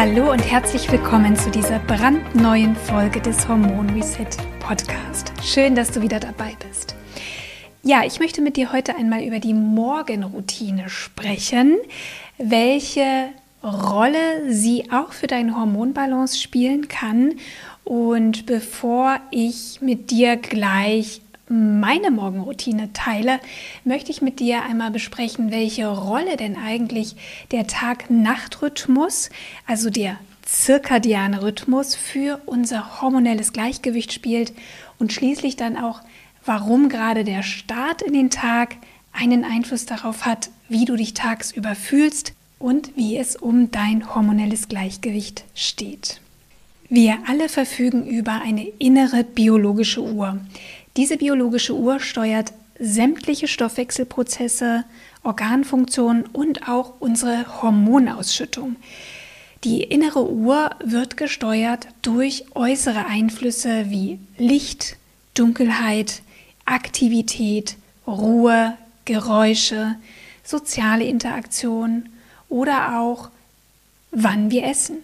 Hallo und herzlich willkommen zu dieser brandneuen Folge des Hormon Reset Podcast. Schön, dass du wieder dabei bist. Ja, ich möchte mit dir heute einmal über die Morgenroutine sprechen, welche Rolle sie auch für deine Hormonbalance spielen kann. Und bevor ich mit dir gleich meine Morgenroutine teile, möchte ich mit dir einmal besprechen, welche Rolle denn eigentlich der Tag-Nacht-Rhythmus, also der zirkadiane Rhythmus für unser hormonelles Gleichgewicht spielt und schließlich dann auch, warum gerade der Start in den Tag einen Einfluss darauf hat, wie du dich tagsüber fühlst und wie es um dein hormonelles Gleichgewicht steht. Wir alle verfügen über eine innere biologische Uhr. Diese biologische Uhr steuert sämtliche Stoffwechselprozesse, Organfunktionen und auch unsere Hormonausschüttung. Die innere Uhr wird gesteuert durch äußere Einflüsse wie Licht, Dunkelheit, Aktivität, Ruhe, Geräusche, soziale Interaktion oder auch wann wir essen.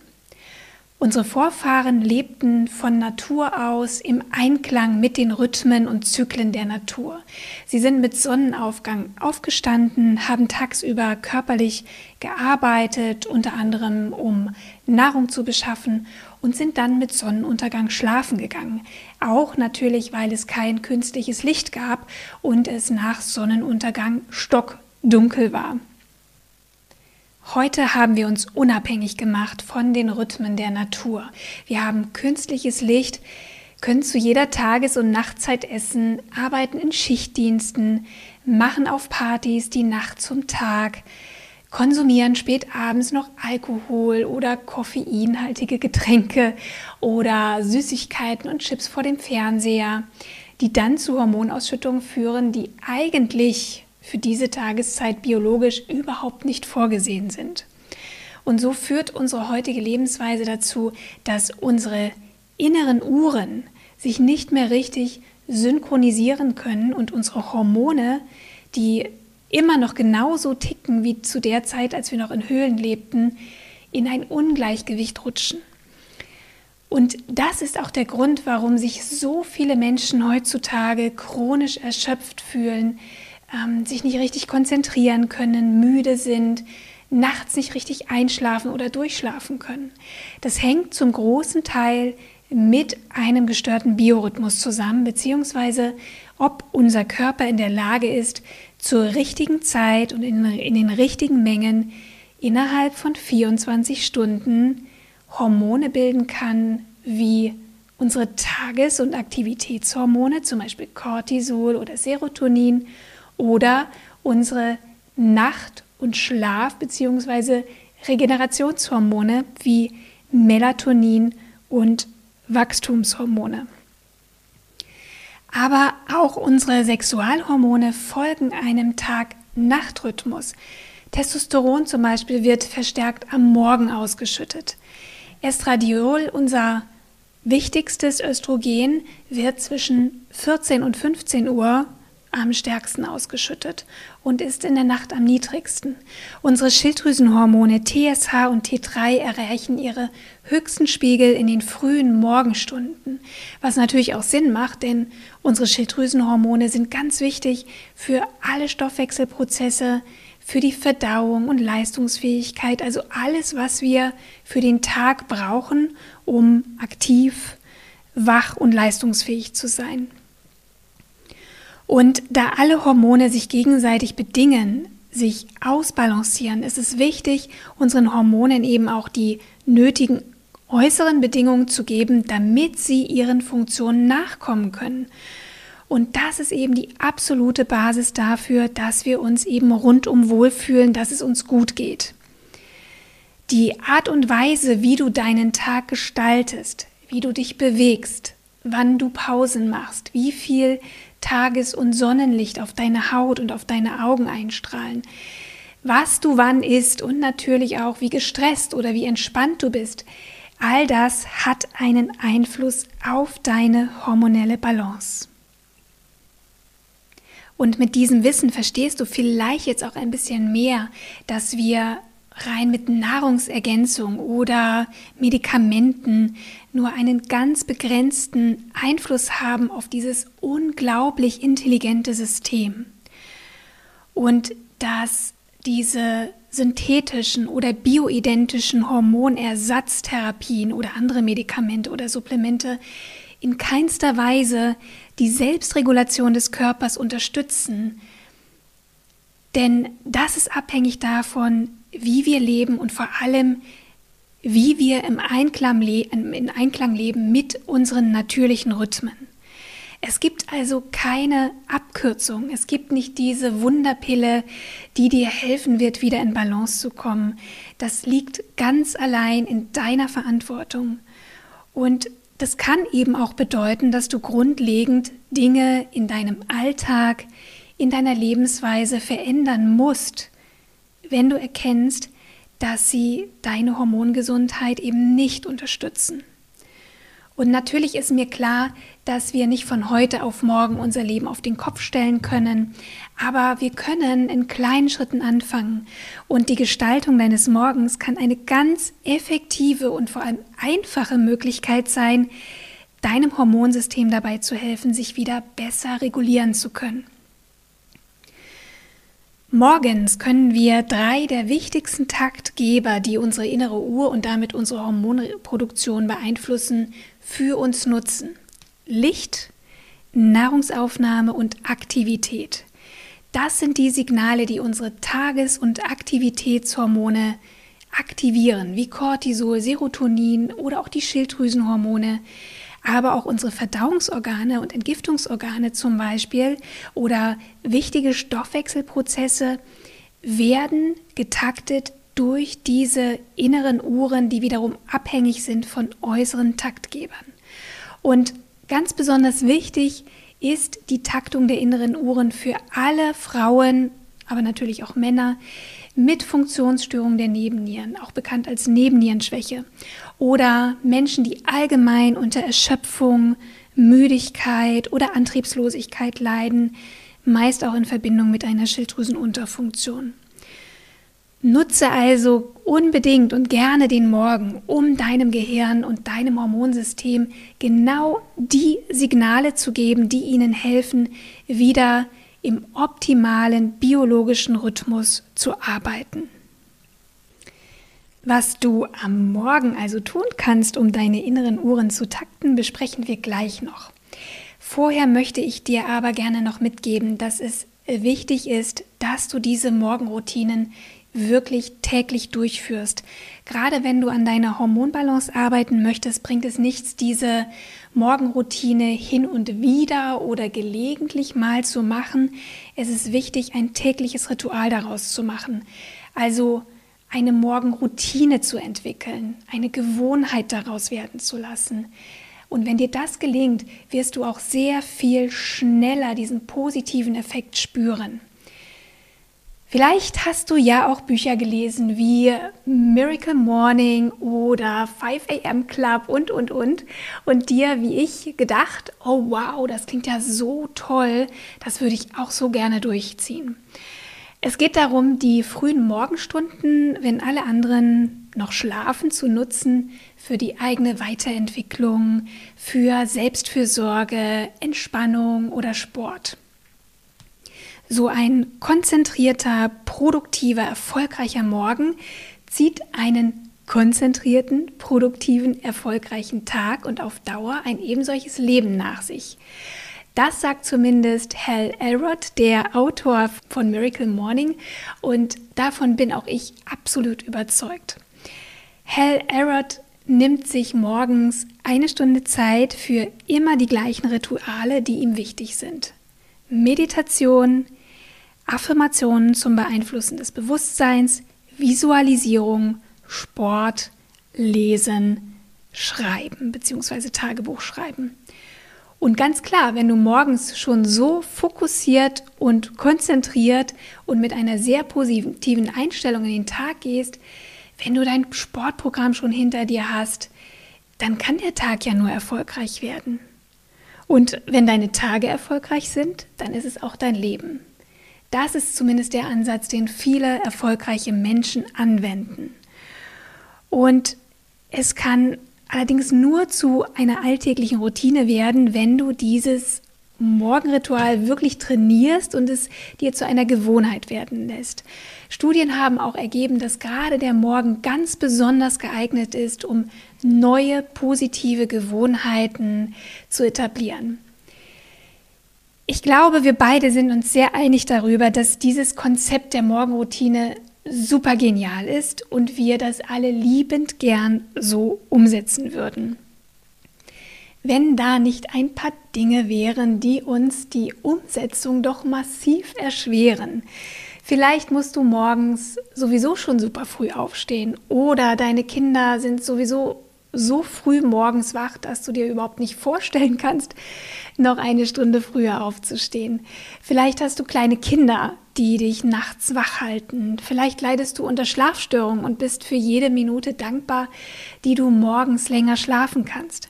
Unsere Vorfahren lebten von Natur aus im Einklang mit den Rhythmen und Zyklen der Natur. Sie sind mit Sonnenaufgang aufgestanden, haben tagsüber körperlich gearbeitet, unter anderem um Nahrung zu beschaffen und sind dann mit Sonnenuntergang schlafen gegangen. Auch natürlich, weil es kein künstliches Licht gab und es nach Sonnenuntergang stockdunkel war. Heute haben wir uns unabhängig gemacht von den Rhythmen der Natur. Wir haben künstliches Licht, können zu jeder Tages- und Nachtzeit essen, arbeiten in Schichtdiensten, machen auf Partys die Nacht zum Tag, konsumieren spät abends noch Alkohol oder koffeinhaltige Getränke oder Süßigkeiten und Chips vor dem Fernseher, die dann zu Hormonausschüttungen führen, die eigentlich für diese Tageszeit biologisch überhaupt nicht vorgesehen sind. Und so führt unsere heutige Lebensweise dazu, dass unsere inneren Uhren sich nicht mehr richtig synchronisieren können und unsere Hormone, die immer noch genauso ticken wie zu der Zeit, als wir noch in Höhlen lebten, in ein Ungleichgewicht rutschen. Und das ist auch der Grund, warum sich so viele Menschen heutzutage chronisch erschöpft fühlen, ähm, sich nicht richtig konzentrieren können, müde sind, nachts nicht richtig einschlafen oder durchschlafen können. Das hängt zum großen Teil mit einem gestörten Biorhythmus zusammen, beziehungsweise ob unser Körper in der Lage ist, zur richtigen Zeit und in, in den richtigen Mengen innerhalb von 24 Stunden Hormone bilden kann, wie unsere Tages- und Aktivitätshormone, zum Beispiel Cortisol oder Serotonin oder unsere Nacht- und Schlaf- bzw. Regenerationshormone wie Melatonin und Wachstumshormone. Aber auch unsere Sexualhormone folgen einem Tag-Nacht-Rhythmus. Testosteron zum Beispiel wird verstärkt am Morgen ausgeschüttet. Estradiol, unser wichtigstes Östrogen, wird zwischen 14 und 15 Uhr am stärksten ausgeschüttet und ist in der Nacht am niedrigsten. Unsere Schilddrüsenhormone TSH und T3 erreichen ihre höchsten Spiegel in den frühen Morgenstunden, was natürlich auch Sinn macht, denn unsere Schilddrüsenhormone sind ganz wichtig für alle Stoffwechselprozesse, für die Verdauung und Leistungsfähigkeit, also alles, was wir für den Tag brauchen, um aktiv, wach und leistungsfähig zu sein. Und da alle Hormone sich gegenseitig bedingen, sich ausbalancieren, ist es wichtig, unseren Hormonen eben auch die nötigen äußeren Bedingungen zu geben, damit sie ihren Funktionen nachkommen können. Und das ist eben die absolute Basis dafür, dass wir uns eben rundum wohlfühlen, dass es uns gut geht. Die Art und Weise, wie du deinen Tag gestaltest, wie du dich bewegst, wann du Pausen machst, wie viel Tages- und Sonnenlicht auf deine Haut und auf deine Augen einstrahlen, was du wann isst und natürlich auch, wie gestresst oder wie entspannt du bist, all das hat einen Einfluss auf deine hormonelle Balance. Und mit diesem Wissen verstehst du vielleicht jetzt auch ein bisschen mehr, dass wir rein mit Nahrungsergänzung oder Medikamenten nur einen ganz begrenzten Einfluss haben auf dieses unglaublich intelligente System. Und dass diese synthetischen oder bioidentischen Hormonersatztherapien oder andere Medikamente oder Supplemente in keinster Weise die Selbstregulation des Körpers unterstützen. Denn das ist abhängig davon, wie wir leben und vor allem, wie wir im Einklang, in Einklang leben mit unseren natürlichen Rhythmen. Es gibt also keine Abkürzung. Es gibt nicht diese Wunderpille, die dir helfen wird, wieder in Balance zu kommen. Das liegt ganz allein in deiner Verantwortung. Und das kann eben auch bedeuten, dass du grundlegend Dinge in deinem Alltag, in deiner Lebensweise verändern musst, wenn du erkennst, dass sie deine Hormongesundheit eben nicht unterstützen. Und natürlich ist mir klar, dass wir nicht von heute auf morgen unser Leben auf den Kopf stellen können, aber wir können in kleinen Schritten anfangen. Und die Gestaltung deines Morgens kann eine ganz effektive und vor allem einfache Möglichkeit sein, deinem Hormonsystem dabei zu helfen, sich wieder besser regulieren zu können. Morgens können wir drei der wichtigsten Taktgeber, die unsere innere Uhr und damit unsere Hormonproduktion beeinflussen, für uns nutzen. Licht, Nahrungsaufnahme und Aktivität. Das sind die Signale, die unsere Tages- und Aktivitätshormone aktivieren, wie Cortisol, Serotonin oder auch die Schilddrüsenhormone, aber auch unsere Verdauungsorgane und Entgiftungsorgane zum Beispiel oder wichtige Stoffwechselprozesse werden getaktet durch diese inneren Uhren, die wiederum abhängig sind von äußeren Taktgebern. Und ganz besonders wichtig ist die Taktung der inneren Uhren für alle Frauen, aber natürlich auch Männer mit Funktionsstörungen der Nebennieren, auch bekannt als Nebennierenschwäche, oder Menschen, die allgemein unter Erschöpfung, Müdigkeit oder Antriebslosigkeit leiden, meist auch in Verbindung mit einer Schilddrüsenunterfunktion. Nutze also unbedingt und gerne den Morgen, um deinem Gehirn und deinem Hormonsystem genau die Signale zu geben, die ihnen helfen, wieder im optimalen biologischen Rhythmus zu arbeiten. Was du am Morgen also tun kannst, um deine inneren Uhren zu takten, besprechen wir gleich noch. Vorher möchte ich dir aber gerne noch mitgeben, dass es wichtig ist, dass du diese Morgenroutinen wirklich täglich durchführst. Gerade wenn du an deiner Hormonbalance arbeiten möchtest, bringt es nichts, diese Morgenroutine hin und wieder oder gelegentlich mal zu machen. Es ist wichtig, ein tägliches Ritual daraus zu machen. Also eine Morgenroutine zu entwickeln, eine Gewohnheit daraus werden zu lassen. Und wenn dir das gelingt, wirst du auch sehr viel schneller diesen positiven Effekt spüren. Vielleicht hast du ja auch Bücher gelesen wie Miracle Morning oder 5 AM Club und, und, und. Und dir, wie ich, gedacht, oh wow, das klingt ja so toll, das würde ich auch so gerne durchziehen. Es geht darum, die frühen Morgenstunden, wenn alle anderen noch schlafen, zu nutzen für die eigene Weiterentwicklung, für Selbstfürsorge, Entspannung oder Sport. So ein konzentrierter, produktiver, erfolgreicher Morgen zieht einen konzentrierten, produktiven, erfolgreichen Tag und auf Dauer ein ebensolches Leben nach sich. Das sagt zumindest Hal Elrod, der Autor von Miracle Morning, und davon bin auch ich absolut überzeugt. Hal Elrod nimmt sich morgens eine Stunde Zeit für immer die gleichen Rituale, die ihm wichtig sind. Meditation, Affirmationen zum Beeinflussen des Bewusstseins, Visualisierung, Sport, Lesen, Schreiben bzw. Tagebuch schreiben. Und ganz klar, wenn du morgens schon so fokussiert und konzentriert und mit einer sehr positiven Einstellung in den Tag gehst, wenn du dein Sportprogramm schon hinter dir hast, dann kann der Tag ja nur erfolgreich werden. Und wenn deine Tage erfolgreich sind, dann ist es auch dein Leben. Das ist zumindest der Ansatz, den viele erfolgreiche Menschen anwenden. Und es kann allerdings nur zu einer alltäglichen Routine werden, wenn du dieses Morgenritual wirklich trainierst und es dir zu einer Gewohnheit werden lässt. Studien haben auch ergeben, dass gerade der Morgen ganz besonders geeignet ist, um neue positive Gewohnheiten zu etablieren. Ich glaube, wir beide sind uns sehr einig darüber, dass dieses Konzept der Morgenroutine super genial ist und wir das alle liebend gern so umsetzen würden. Wenn da nicht ein paar Dinge wären, die uns die Umsetzung doch massiv erschweren. Vielleicht musst du morgens sowieso schon super früh aufstehen oder deine Kinder sind sowieso so früh morgens wach, dass du dir überhaupt nicht vorstellen kannst, noch eine Stunde früher aufzustehen. Vielleicht hast du kleine Kinder, die dich nachts wach halten. Vielleicht leidest du unter Schlafstörungen und bist für jede Minute dankbar, die du morgens länger schlafen kannst.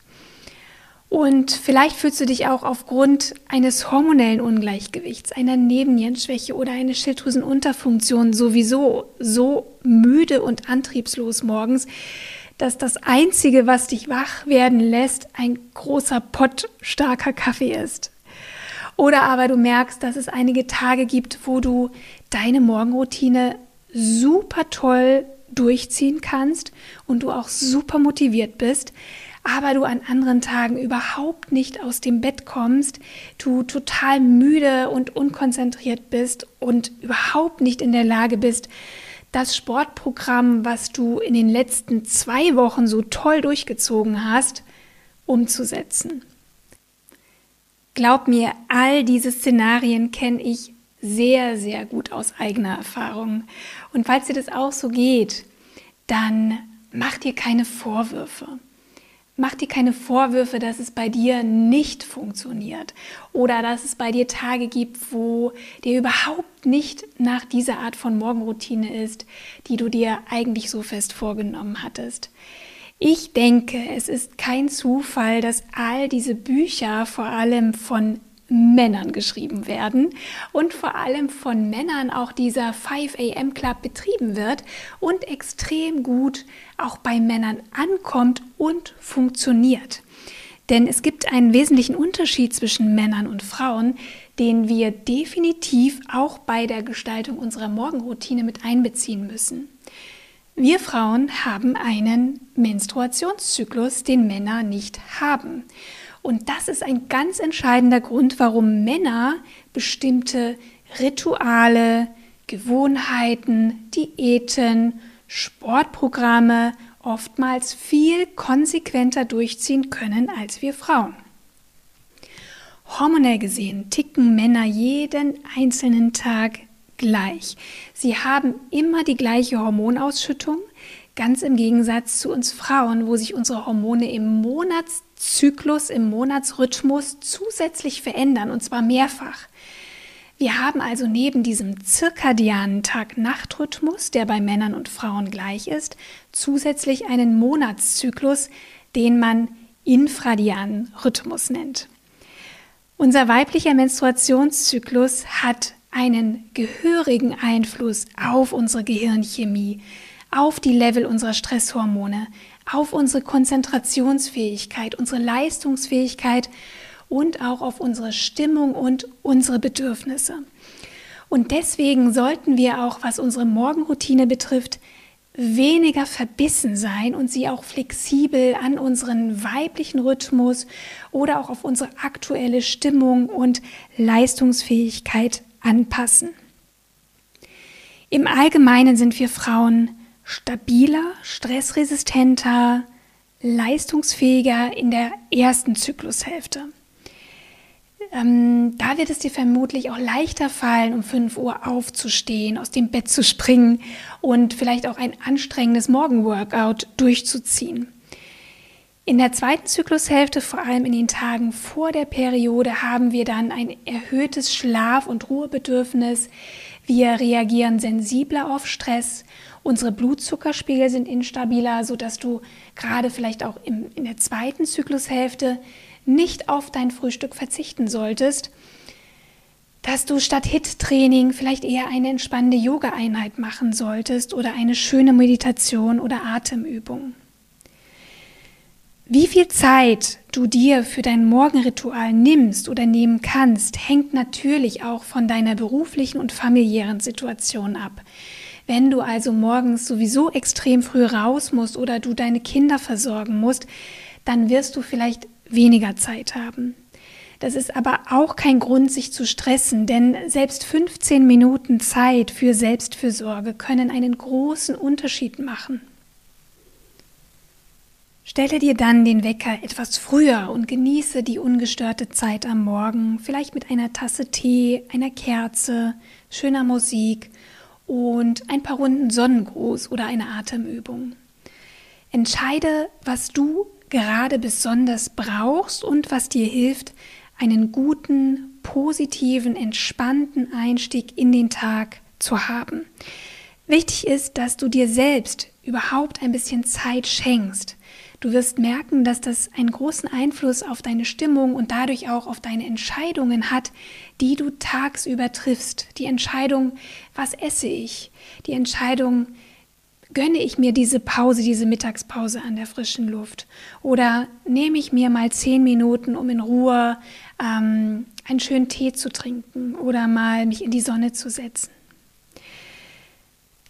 Und vielleicht fühlst du dich auch aufgrund eines hormonellen Ungleichgewichts, einer Nebennierenschwäche oder einer Schilddrüsenunterfunktion sowieso so müde und antriebslos morgens, dass das Einzige, was dich wach werden lässt, ein großer Pott starker Kaffee ist. Oder aber du merkst, dass es einige Tage gibt, wo du deine Morgenroutine super toll durchziehen kannst und du auch super motiviert bist, aber du an anderen Tagen überhaupt nicht aus dem Bett kommst, du total müde und unkonzentriert bist und überhaupt nicht in der Lage bist, das Sportprogramm, was du in den letzten zwei Wochen so toll durchgezogen hast, umzusetzen. Glaub mir, all diese Szenarien kenne ich sehr, sehr gut aus eigener Erfahrung. Und falls dir das auch so geht, dann mach dir keine Vorwürfe. Mach dir keine Vorwürfe, dass es bei dir nicht funktioniert oder dass es bei dir Tage gibt, wo dir überhaupt nicht nach dieser Art von Morgenroutine ist, die du dir eigentlich so fest vorgenommen hattest. Ich denke, es ist kein Zufall, dass all diese Bücher vor allem von Männern geschrieben werden und vor allem von Männern auch dieser 5 AM Club betrieben wird und extrem gut auch bei Männern ankommt und funktioniert. Denn es gibt einen wesentlichen Unterschied zwischen Männern und Frauen, den wir definitiv auch bei der Gestaltung unserer Morgenroutine mit einbeziehen müssen. Wir Frauen haben einen Menstruationszyklus, den Männer nicht haben. Und das ist ein ganz entscheidender Grund, warum Männer bestimmte Rituale, Gewohnheiten, Diäten, Sportprogramme oftmals viel konsequenter durchziehen können als wir Frauen. Hormonell gesehen ticken Männer jeden einzelnen Tag gleich. Sie haben immer die gleiche Hormonausschüttung, ganz im Gegensatz zu uns Frauen, wo sich unsere Hormone im Monatszyklus, im Monatsrhythmus zusätzlich verändern, und zwar mehrfach. Wir haben also neben diesem zirkadianen Tag-Nacht-Rhythmus, der bei Männern und Frauen gleich ist, zusätzlich einen Monatszyklus, den man infradianen Rhythmus nennt. Unser weiblicher Menstruationszyklus hat einen gehörigen Einfluss auf unsere Gehirnchemie, auf die Level unserer Stresshormone, auf unsere Konzentrationsfähigkeit, unsere Leistungsfähigkeit und auch auf unsere Stimmung und unsere Bedürfnisse. Und deswegen sollten wir auch, was unsere Morgenroutine betrifft, weniger verbissen sein und sie auch flexibel an unseren weiblichen Rhythmus oder auch auf unsere aktuelle Stimmung und Leistungsfähigkeit anpassen. Im Allgemeinen sind wir Frauen stabiler, stressresistenter, leistungsfähiger in der ersten Zyklushälfte. Ähm, da wird es dir vermutlich auch leichter fallen, um 5 Uhr aufzustehen, aus dem Bett zu springen und vielleicht auch ein anstrengendes Morgenworkout durchzuziehen. In der zweiten Zyklushälfte, vor allem in den Tagen vor der Periode, haben wir dann ein erhöhtes Schlaf- und Ruhebedürfnis. Wir reagieren sensibler auf Stress. Unsere Blutzuckerspiegel sind instabiler, sodass du gerade vielleicht auch im, in der zweiten Zyklushälfte nicht auf dein Frühstück verzichten solltest, dass du statt HIT-Training vielleicht eher eine entspannende Yoga-Einheit machen solltest oder eine schöne Meditation oder Atemübung. Wie viel Zeit du dir für dein Morgenritual nimmst oder nehmen kannst, hängt natürlich auch von deiner beruflichen und familiären Situation ab. Wenn du also morgens sowieso extrem früh raus musst oder du deine Kinder versorgen musst, dann wirst du vielleicht weniger Zeit haben. Das ist aber auch kein Grund, sich zu stressen, denn selbst 15 Minuten Zeit für Selbstfürsorge können einen großen Unterschied machen. Stelle dir dann den Wecker etwas früher und genieße die ungestörte Zeit am Morgen, vielleicht mit einer Tasse Tee, einer Kerze, schöner Musik und ein paar Runden Sonnengruß oder eine Atemübung. Entscheide, was du gerade besonders brauchst und was dir hilft, einen guten, positiven, entspannten Einstieg in den Tag zu haben. Wichtig ist, dass du dir selbst überhaupt ein bisschen Zeit schenkst. Du wirst merken, dass das einen großen Einfluss auf deine Stimmung und dadurch auch auf deine Entscheidungen hat, die du tagsüber triffst. Die Entscheidung, was esse ich? Die Entscheidung, gönne ich mir diese Pause, diese Mittagspause an der frischen Luft? Oder nehme ich mir mal zehn Minuten, um in Ruhe ähm, einen schönen Tee zu trinken oder mal mich in die Sonne zu setzen?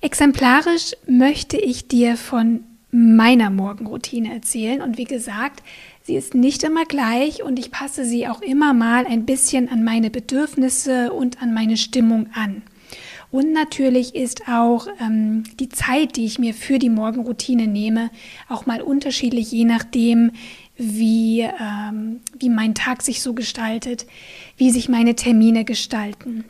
Exemplarisch möchte ich dir von meiner Morgenroutine erzählen. Und wie gesagt, sie ist nicht immer gleich und ich passe sie auch immer mal ein bisschen an meine Bedürfnisse und an meine Stimmung an. Und natürlich ist auch ähm, die Zeit, die ich mir für die Morgenroutine nehme, auch mal unterschiedlich, je nachdem, wie, ähm, wie mein Tag sich so gestaltet, wie sich meine Termine gestalten.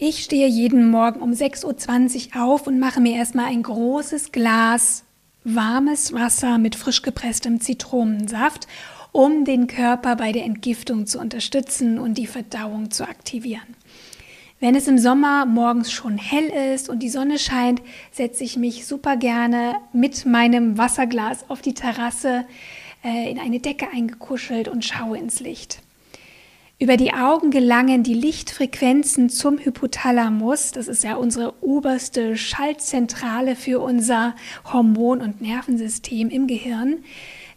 Ich stehe jeden Morgen um 6.20 Uhr auf und mache mir erstmal ein großes Glas warmes Wasser mit frisch gepresstem Zitronensaft, um den Körper bei der Entgiftung zu unterstützen und die Verdauung zu aktivieren. Wenn es im Sommer morgens schon hell ist und die Sonne scheint, setze ich mich super gerne mit meinem Wasserglas auf die Terrasse äh, in eine Decke eingekuschelt und schaue ins Licht. Über die Augen gelangen die Lichtfrequenzen zum Hypothalamus. Das ist ja unsere oberste Schaltzentrale für unser Hormon- und Nervensystem im Gehirn,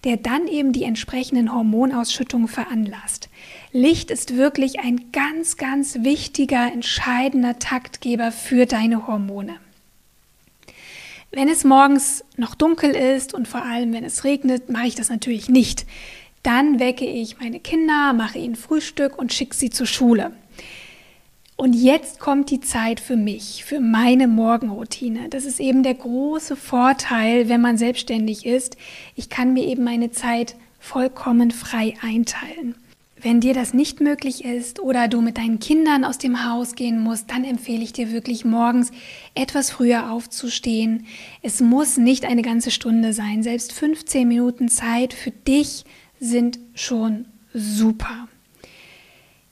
der dann eben die entsprechenden Hormonausschüttungen veranlasst. Licht ist wirklich ein ganz, ganz wichtiger, entscheidender Taktgeber für deine Hormone. Wenn es morgens noch dunkel ist und vor allem wenn es regnet, mache ich das natürlich nicht. Dann wecke ich meine Kinder, mache ihnen Frühstück und schicke sie zur Schule. Und jetzt kommt die Zeit für mich, für meine Morgenroutine. Das ist eben der große Vorteil, wenn man selbstständig ist. Ich kann mir eben meine Zeit vollkommen frei einteilen. Wenn dir das nicht möglich ist oder du mit deinen Kindern aus dem Haus gehen musst, dann empfehle ich dir wirklich morgens etwas früher aufzustehen. Es muss nicht eine ganze Stunde sein. Selbst 15 Minuten Zeit für dich sind schon super.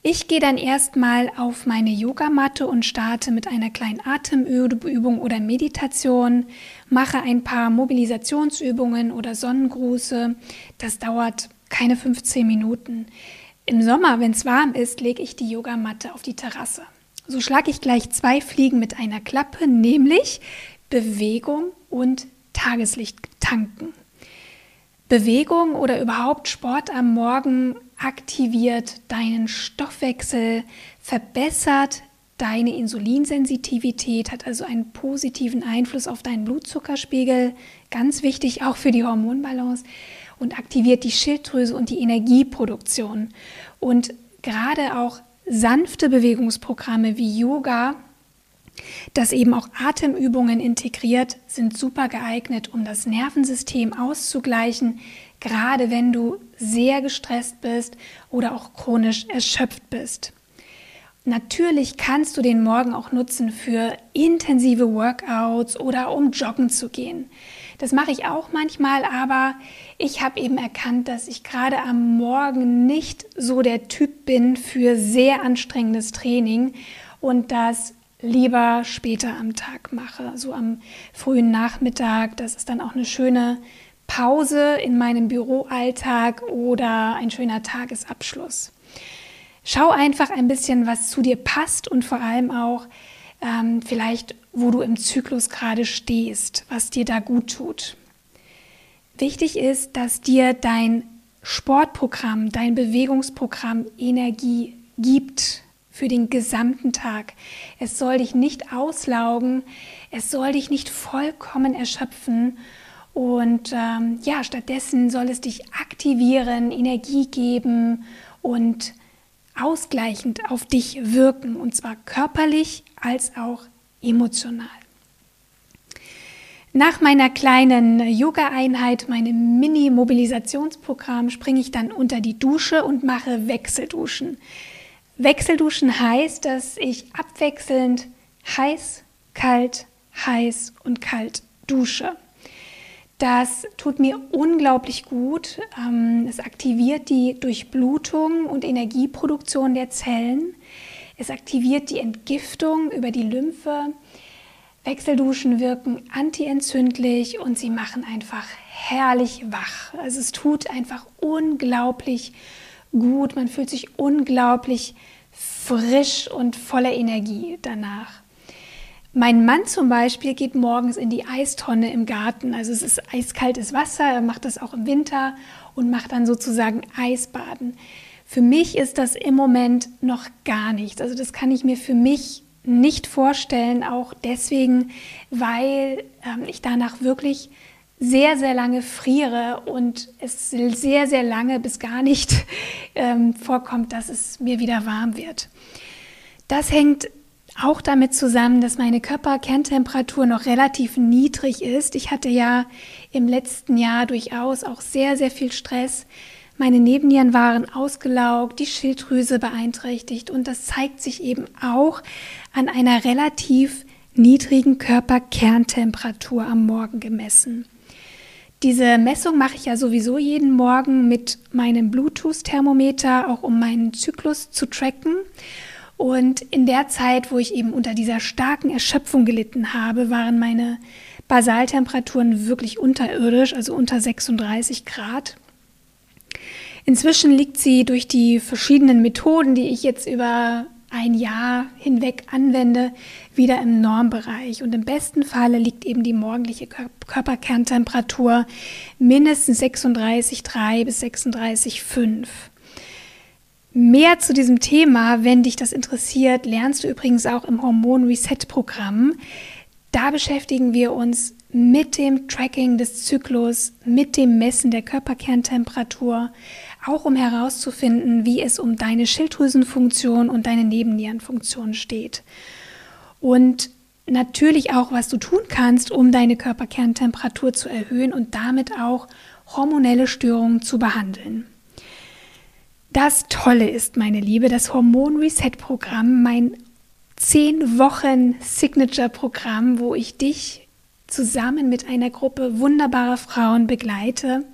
Ich gehe dann erstmal auf meine Yogamatte und starte mit einer kleinen Atemübung oder Meditation, mache ein paar Mobilisationsübungen oder Sonnengruße. Das dauert keine 15 Minuten. Im Sommer, wenn es warm ist, lege ich die Yogamatte auf die Terrasse. So schlage ich gleich zwei Fliegen mit einer Klappe, nämlich Bewegung und Tageslicht tanken. Bewegung oder überhaupt Sport am Morgen aktiviert deinen Stoffwechsel, verbessert deine Insulinsensitivität, hat also einen positiven Einfluss auf deinen Blutzuckerspiegel, ganz wichtig auch für die Hormonbalance und aktiviert die Schilddrüse und die Energieproduktion. Und gerade auch sanfte Bewegungsprogramme wie Yoga dass eben auch Atemübungen integriert sind super geeignet, um das Nervensystem auszugleichen, gerade wenn du sehr gestresst bist oder auch chronisch erschöpft bist. Natürlich kannst du den Morgen auch nutzen für intensive Workouts oder um joggen zu gehen. Das mache ich auch manchmal, aber ich habe eben erkannt, dass ich gerade am Morgen nicht so der Typ bin für sehr anstrengendes Training und das lieber später am Tag mache, so am frühen Nachmittag. Das ist dann auch eine schöne Pause in meinem Büroalltag oder ein schöner Tagesabschluss. Schau einfach ein bisschen, was zu dir passt und vor allem auch ähm, vielleicht, wo du im Zyklus gerade stehst, was dir da gut tut. Wichtig ist, dass dir dein Sportprogramm, dein Bewegungsprogramm Energie gibt für den gesamten Tag. Es soll dich nicht auslaugen, es soll dich nicht vollkommen erschöpfen und ähm, ja, stattdessen soll es dich aktivieren, Energie geben und ausgleichend auf dich wirken, und zwar körperlich als auch emotional. Nach meiner kleinen Yoga-Einheit, meinem Mini-Mobilisationsprogramm, springe ich dann unter die Dusche und mache Wechselduschen. Wechselduschen heißt, dass ich abwechselnd heiß, kalt, heiß und kalt dusche. Das tut mir unglaublich gut. Ähm, es aktiviert die Durchblutung und Energieproduktion der Zellen. Es aktiviert die Entgiftung über die Lymphe. Wechselduschen wirken antientzündlich und sie machen einfach herrlich wach. Also es tut einfach unglaublich gut. Man fühlt sich unglaublich frisch und voller Energie danach. Mein Mann zum Beispiel geht morgens in die Eistonne im Garten. Also es ist eiskaltes Wasser, er macht das auch im Winter und macht dann sozusagen Eisbaden. Für mich ist das im Moment noch gar nichts. Also das kann ich mir für mich nicht vorstellen, auch deswegen, weil ähm, ich danach wirklich sehr, sehr lange friere und es sehr, sehr lange bis gar nicht ähm, vorkommt, dass es mir wieder warm wird. Das hängt auch damit zusammen, dass meine Körperkerntemperatur noch relativ niedrig ist. Ich hatte ja im letzten Jahr durchaus auch sehr, sehr viel Stress. Meine Nebennieren waren ausgelaugt, die Schilddrüse beeinträchtigt und das zeigt sich eben auch an einer relativ niedrigen Körperkerntemperatur am Morgen gemessen. Diese Messung mache ich ja sowieso jeden Morgen mit meinem Bluetooth-Thermometer, auch um meinen Zyklus zu tracken. Und in der Zeit, wo ich eben unter dieser starken Erschöpfung gelitten habe, waren meine Basaltemperaturen wirklich unterirdisch, also unter 36 Grad. Inzwischen liegt sie durch die verschiedenen Methoden, die ich jetzt über ein Jahr hinweg anwende, wieder im Normbereich. Und im besten Falle liegt eben die morgendliche Körperkerntemperatur mindestens 36,3 bis 36,5. Mehr zu diesem Thema, wenn dich das interessiert, lernst du übrigens auch im Hormon Reset Programm. Da beschäftigen wir uns mit dem Tracking des Zyklus, mit dem Messen der Körperkerntemperatur, auch um herauszufinden, wie es um deine Schilddrüsenfunktion und deine Nebennierenfunktion steht. Und natürlich auch, was du tun kannst, um deine Körperkerntemperatur zu erhöhen und damit auch hormonelle Störungen zu behandeln. Das Tolle ist, meine Liebe, das Hormon Reset Programm, mein 10 Wochen Signature Programm, wo ich dich zusammen mit einer Gruppe wunderbarer Frauen begleite,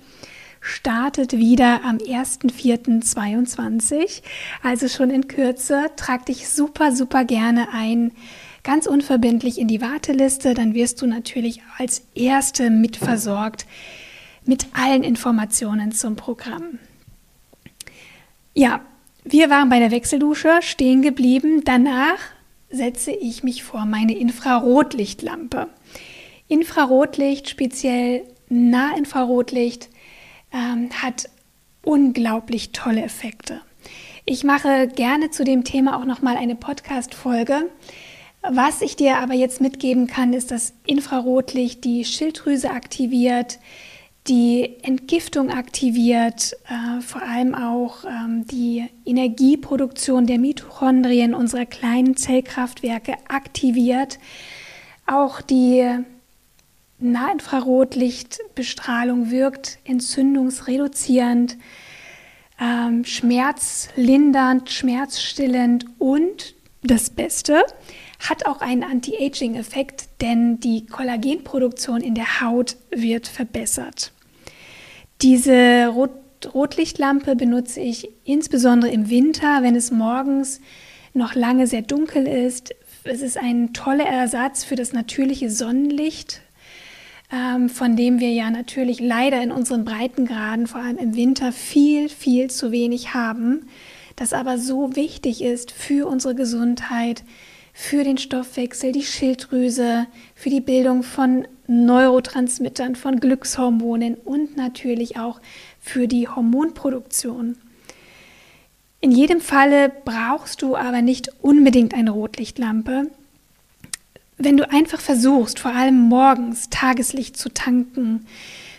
startet wieder am 1.4.22, also schon in Kürze. Trag dich super, super gerne ein, ganz unverbindlich in die Warteliste, dann wirst du natürlich als Erste mitversorgt mit allen Informationen zum Programm. Ja, wir waren bei der Wechseldusche stehen geblieben. Danach setze ich mich vor meine Infrarotlichtlampe. Infrarotlicht, speziell Nahinfrarotlicht, ähm, hat unglaublich tolle Effekte. Ich mache gerne zu dem Thema auch noch mal eine Podcast-Folge. Was ich dir aber jetzt mitgeben kann, ist, dass Infrarotlicht die Schilddrüse aktiviert, die Entgiftung aktiviert, äh, vor allem auch ähm, die Energieproduktion der Mitochondrien unserer kleinen Zellkraftwerke aktiviert, auch die Nahinfrarotlichtbestrahlung wirkt entzündungsreduzierend, ähm, schmerzlindernd, schmerzstillend und das Beste, hat auch einen Anti-Aging-Effekt, denn die Kollagenproduktion in der Haut wird verbessert. Diese Rot Rotlichtlampe benutze ich insbesondere im Winter, wenn es morgens noch lange sehr dunkel ist. Es ist ein toller Ersatz für das natürliche Sonnenlicht, ähm, von dem wir ja natürlich leider in unseren Breitengraden, vor allem im Winter, viel, viel zu wenig haben, das aber so wichtig ist für unsere Gesundheit, für den Stoffwechsel, die Schilddrüse, für die Bildung von Neurotransmittern, von Glückshormonen und natürlich auch für die Hormonproduktion. In jedem Falle brauchst du aber nicht unbedingt eine Rotlichtlampe. Wenn du einfach versuchst, vor allem morgens Tageslicht zu tanken,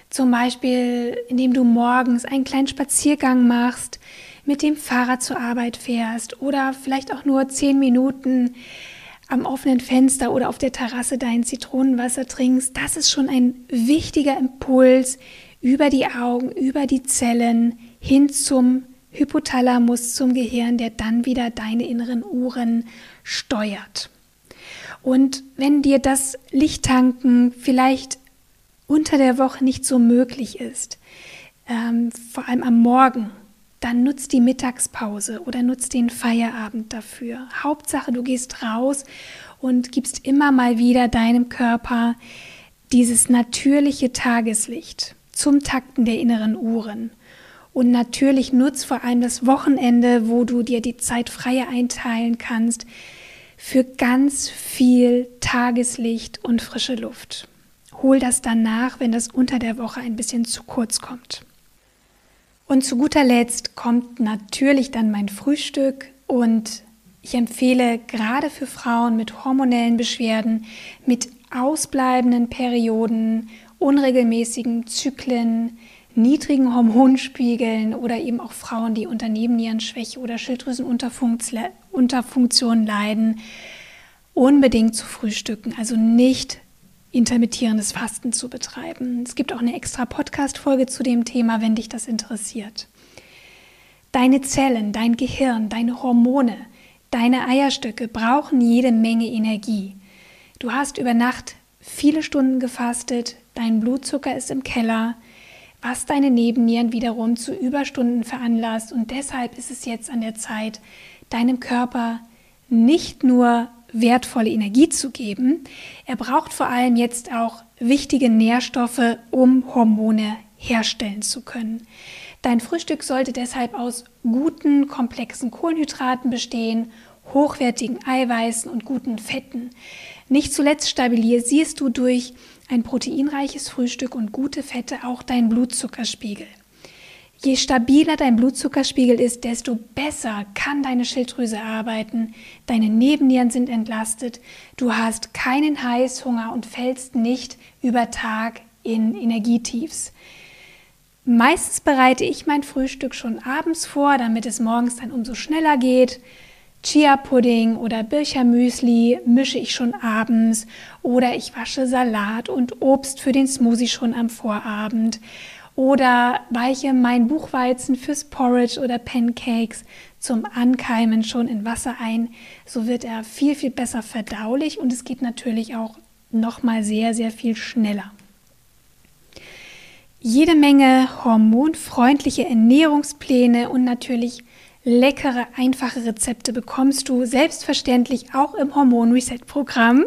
zum Beispiel indem du morgens einen kleinen Spaziergang machst, mit dem Fahrrad zur Arbeit fährst oder vielleicht auch nur zehn Minuten am offenen Fenster oder auf der Terrasse dein Zitronenwasser trinkst, das ist schon ein wichtiger Impuls über die Augen, über die Zellen hin zum Hypothalamus, zum Gehirn, der dann wieder deine inneren Uhren steuert. Und wenn dir das Lichttanken vielleicht unter der Woche nicht so möglich ist, ähm, vor allem am Morgen dann nutz die Mittagspause oder nutz den Feierabend dafür. Hauptsache, du gehst raus und gibst immer mal wieder deinem Körper dieses natürliche Tageslicht zum Takten der inneren Uhren. Und natürlich nutz vor allem das Wochenende, wo du dir die Zeit freier einteilen kannst, für ganz viel Tageslicht und frische Luft. Hol das danach, wenn das unter der Woche ein bisschen zu kurz kommt. Und zu guter Letzt kommt natürlich dann mein Frühstück und ich empfehle gerade für Frauen mit hormonellen Beschwerden, mit ausbleibenden Perioden, unregelmäßigen Zyklen, niedrigen Hormonspiegeln oder eben auch Frauen, die unter Nebennierenschwäche oder Schilddrüsenunterfunktion leiden, unbedingt zu frühstücken. Also nicht intermittierendes Fasten zu betreiben. Es gibt auch eine extra Podcast-Folge zu dem Thema, wenn dich das interessiert. Deine Zellen, dein Gehirn, deine Hormone, deine Eierstöcke brauchen jede Menge Energie. Du hast über Nacht viele Stunden gefastet, dein Blutzucker ist im Keller, was deine Nebennieren wiederum zu Überstunden veranlasst und deshalb ist es jetzt an der Zeit, deinem Körper nicht nur wertvolle Energie zu geben. Er braucht vor allem jetzt auch wichtige Nährstoffe, um Hormone herstellen zu können. Dein Frühstück sollte deshalb aus guten, komplexen Kohlenhydraten bestehen, hochwertigen Eiweißen und guten Fetten. Nicht zuletzt stabilisierst du durch ein proteinreiches Frühstück und gute Fette auch deinen Blutzuckerspiegel. Je stabiler dein Blutzuckerspiegel ist, desto besser kann deine Schilddrüse arbeiten, deine Nebennieren sind entlastet, du hast keinen Heißhunger und fällst nicht über Tag in Energietiefs. Meistens bereite ich mein Frühstück schon abends vor, damit es morgens dann umso schneller geht. Chia-Pudding oder Birchermüsli mische ich schon abends oder ich wasche Salat und Obst für den Smoothie schon am Vorabend oder weiche mein Buchweizen fürs Porridge oder Pancakes zum Ankeimen schon in Wasser ein. So wird er viel, viel besser verdaulich und es geht natürlich auch nochmal sehr, sehr viel schneller. Jede Menge hormonfreundliche Ernährungspläne und natürlich leckere, einfache Rezepte bekommst du selbstverständlich auch im Hormon Reset Programm.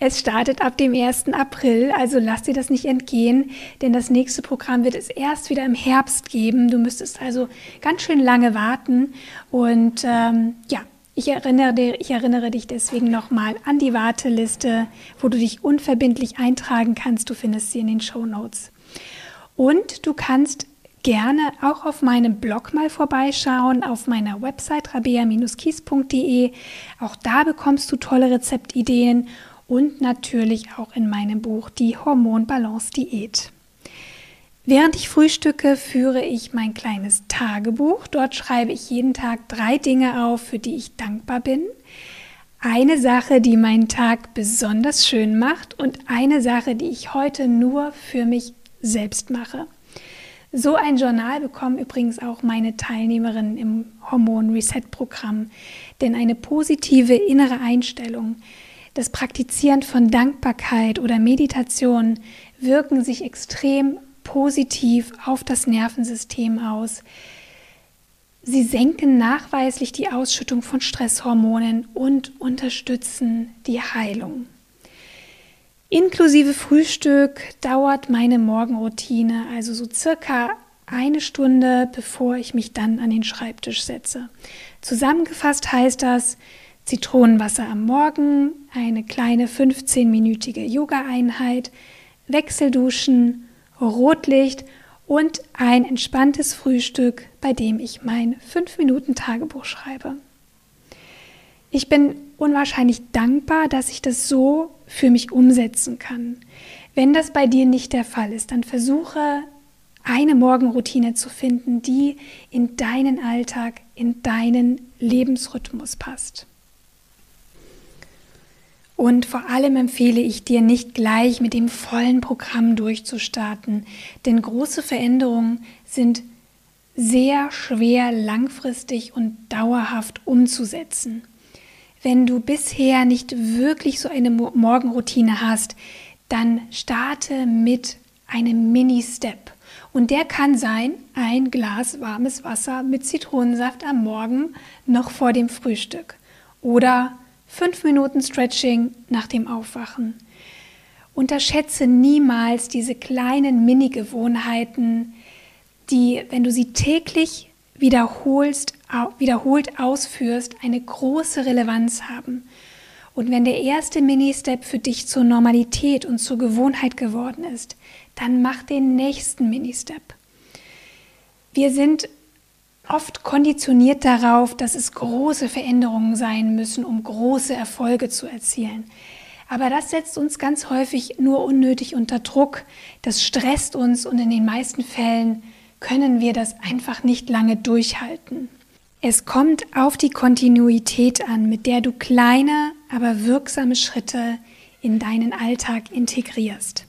Es startet ab dem 1. April, also lass dir das nicht entgehen, denn das nächste Programm wird es erst wieder im Herbst geben. Du müsstest also ganz schön lange warten und ähm, ja, ich erinnere, ich erinnere dich deswegen nochmal an die Warteliste, wo du dich unverbindlich eintragen kannst. Du findest sie in den Show Notes. Und du kannst gerne auch auf meinem Blog mal vorbeischauen, auf meiner Website rabea-kies.de. Auch da bekommst du tolle Rezeptideen und natürlich auch in meinem Buch Die Hormonbalance Diät. Während ich frühstücke, führe ich mein kleines Tagebuch. Dort schreibe ich jeden Tag drei Dinge auf, für die ich dankbar bin. Eine Sache, die meinen Tag besonders schön macht und eine Sache, die ich heute nur für mich selbst mache. So ein Journal bekommen übrigens auch meine Teilnehmerinnen im Hormon Reset Programm, denn eine positive innere Einstellung, das Praktizieren von Dankbarkeit oder Meditation wirken sich extrem positiv auf das Nervensystem aus. Sie senken nachweislich die Ausschüttung von Stresshormonen und unterstützen die Heilung. Inklusive Frühstück dauert meine Morgenroutine also so circa eine Stunde, bevor ich mich dann an den Schreibtisch setze. Zusammengefasst heißt das Zitronenwasser am Morgen, eine kleine 15-minütige Yoga-Einheit, Wechselduschen, Rotlicht und ein entspanntes Frühstück, bei dem ich mein 5-Minuten-Tagebuch schreibe. Ich bin unwahrscheinlich dankbar, dass ich das so für mich umsetzen kann. Wenn das bei dir nicht der Fall ist, dann versuche eine Morgenroutine zu finden, die in deinen Alltag, in deinen Lebensrhythmus passt. Und vor allem empfehle ich dir nicht gleich mit dem vollen Programm durchzustarten, denn große Veränderungen sind sehr schwer langfristig und dauerhaft umzusetzen. Wenn du bisher nicht wirklich so eine Morgenroutine hast, dann starte mit einem Mini-Step. Und der kann sein, ein Glas warmes Wasser mit Zitronensaft am Morgen noch vor dem Frühstück. Oder fünf Minuten Stretching nach dem Aufwachen. Unterschätze niemals diese kleinen Mini-Gewohnheiten, die, wenn du sie täglich wiederholst, wiederholt ausführst, eine große Relevanz haben. Und wenn der erste Mini-Step für dich zur Normalität und zur Gewohnheit geworden ist, dann mach den nächsten Mini-Step. Wir sind oft konditioniert darauf, dass es große Veränderungen sein müssen, um große Erfolge zu erzielen. Aber das setzt uns ganz häufig nur unnötig unter Druck, das stresst uns und in den meisten Fällen können wir das einfach nicht lange durchhalten. Es kommt auf die Kontinuität an, mit der du kleine, aber wirksame Schritte in deinen Alltag integrierst.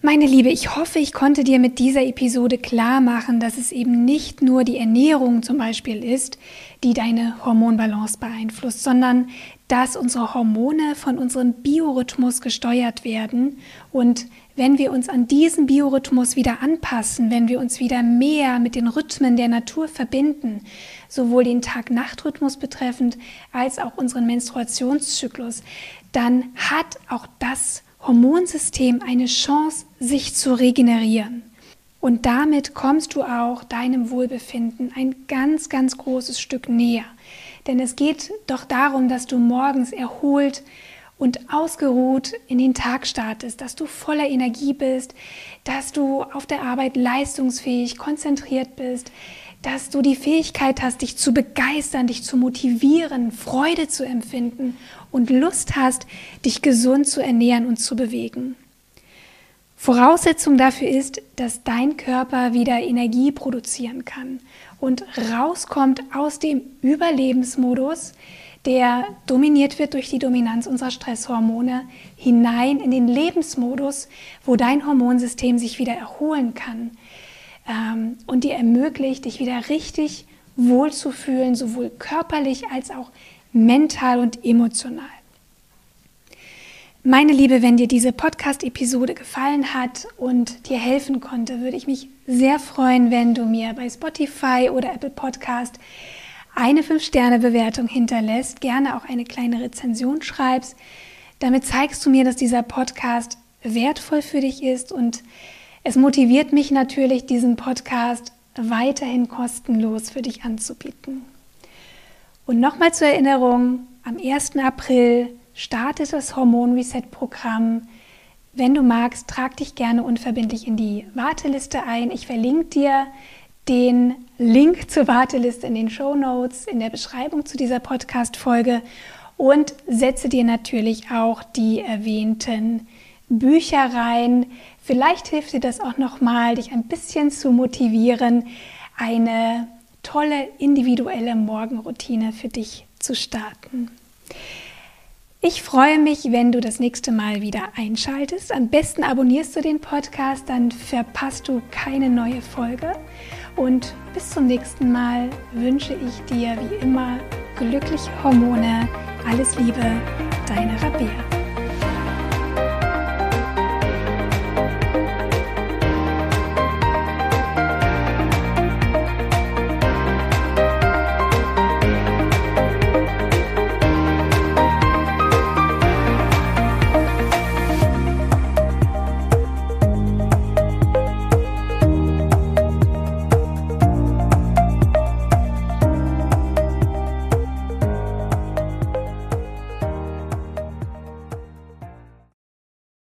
Meine Liebe, ich hoffe, ich konnte dir mit dieser Episode klar machen, dass es eben nicht nur die Ernährung zum Beispiel ist, die deine Hormonbalance beeinflusst, sondern dass unsere Hormone von unserem Biorhythmus gesteuert werden und wenn wir uns an diesen Biorhythmus wieder anpassen, wenn wir uns wieder mehr mit den Rhythmen der Natur verbinden, sowohl den Tag-Nacht-Rhythmus betreffend als auch unseren Menstruationszyklus, dann hat auch das Hormonsystem eine Chance, sich zu regenerieren. Und damit kommst du auch deinem Wohlbefinden ein ganz, ganz großes Stück näher. Denn es geht doch darum, dass du morgens erholt und ausgeruht in den Tag startest, dass du voller Energie bist, dass du auf der Arbeit leistungsfähig, konzentriert bist, dass du die Fähigkeit hast, dich zu begeistern, dich zu motivieren, Freude zu empfinden und Lust hast, dich gesund zu ernähren und zu bewegen. Voraussetzung dafür ist, dass dein Körper wieder Energie produzieren kann und rauskommt aus dem Überlebensmodus, der dominiert wird durch die Dominanz unserer Stresshormone, hinein in den Lebensmodus, wo dein Hormonsystem sich wieder erholen kann ähm, und dir ermöglicht, dich wieder richtig wohlzufühlen, sowohl körperlich als auch mental und emotional. Meine Liebe, wenn dir diese Podcast-Episode gefallen hat und dir helfen konnte, würde ich mich sehr freuen, wenn du mir bei Spotify oder Apple Podcast eine 5-Sterne-Bewertung hinterlässt, gerne auch eine kleine Rezension schreibst. Damit zeigst du mir, dass dieser Podcast wertvoll für dich ist und es motiviert mich natürlich, diesen Podcast weiterhin kostenlos für dich anzubieten. Und nochmal zur Erinnerung, am 1. April startet das Hormon Reset Programm. Wenn du magst, trag dich gerne unverbindlich in die Warteliste ein. Ich verlinke dir den Link zur Warteliste in den Show Notes, in der Beschreibung zu dieser Podcast-Folge und setze dir natürlich auch die erwähnten Bücher rein Vielleicht hilft dir das auch nochmal, dich ein bisschen zu motivieren, eine tolle individuelle Morgenroutine für dich zu starten. Ich freue mich, wenn du das nächste Mal wieder einschaltest. Am besten abonnierst du den Podcast, dann verpasst du keine neue Folge. Und bis zum nächsten Mal wünsche ich dir wie immer glückliche Hormone. Alles Liebe, deine Rabea.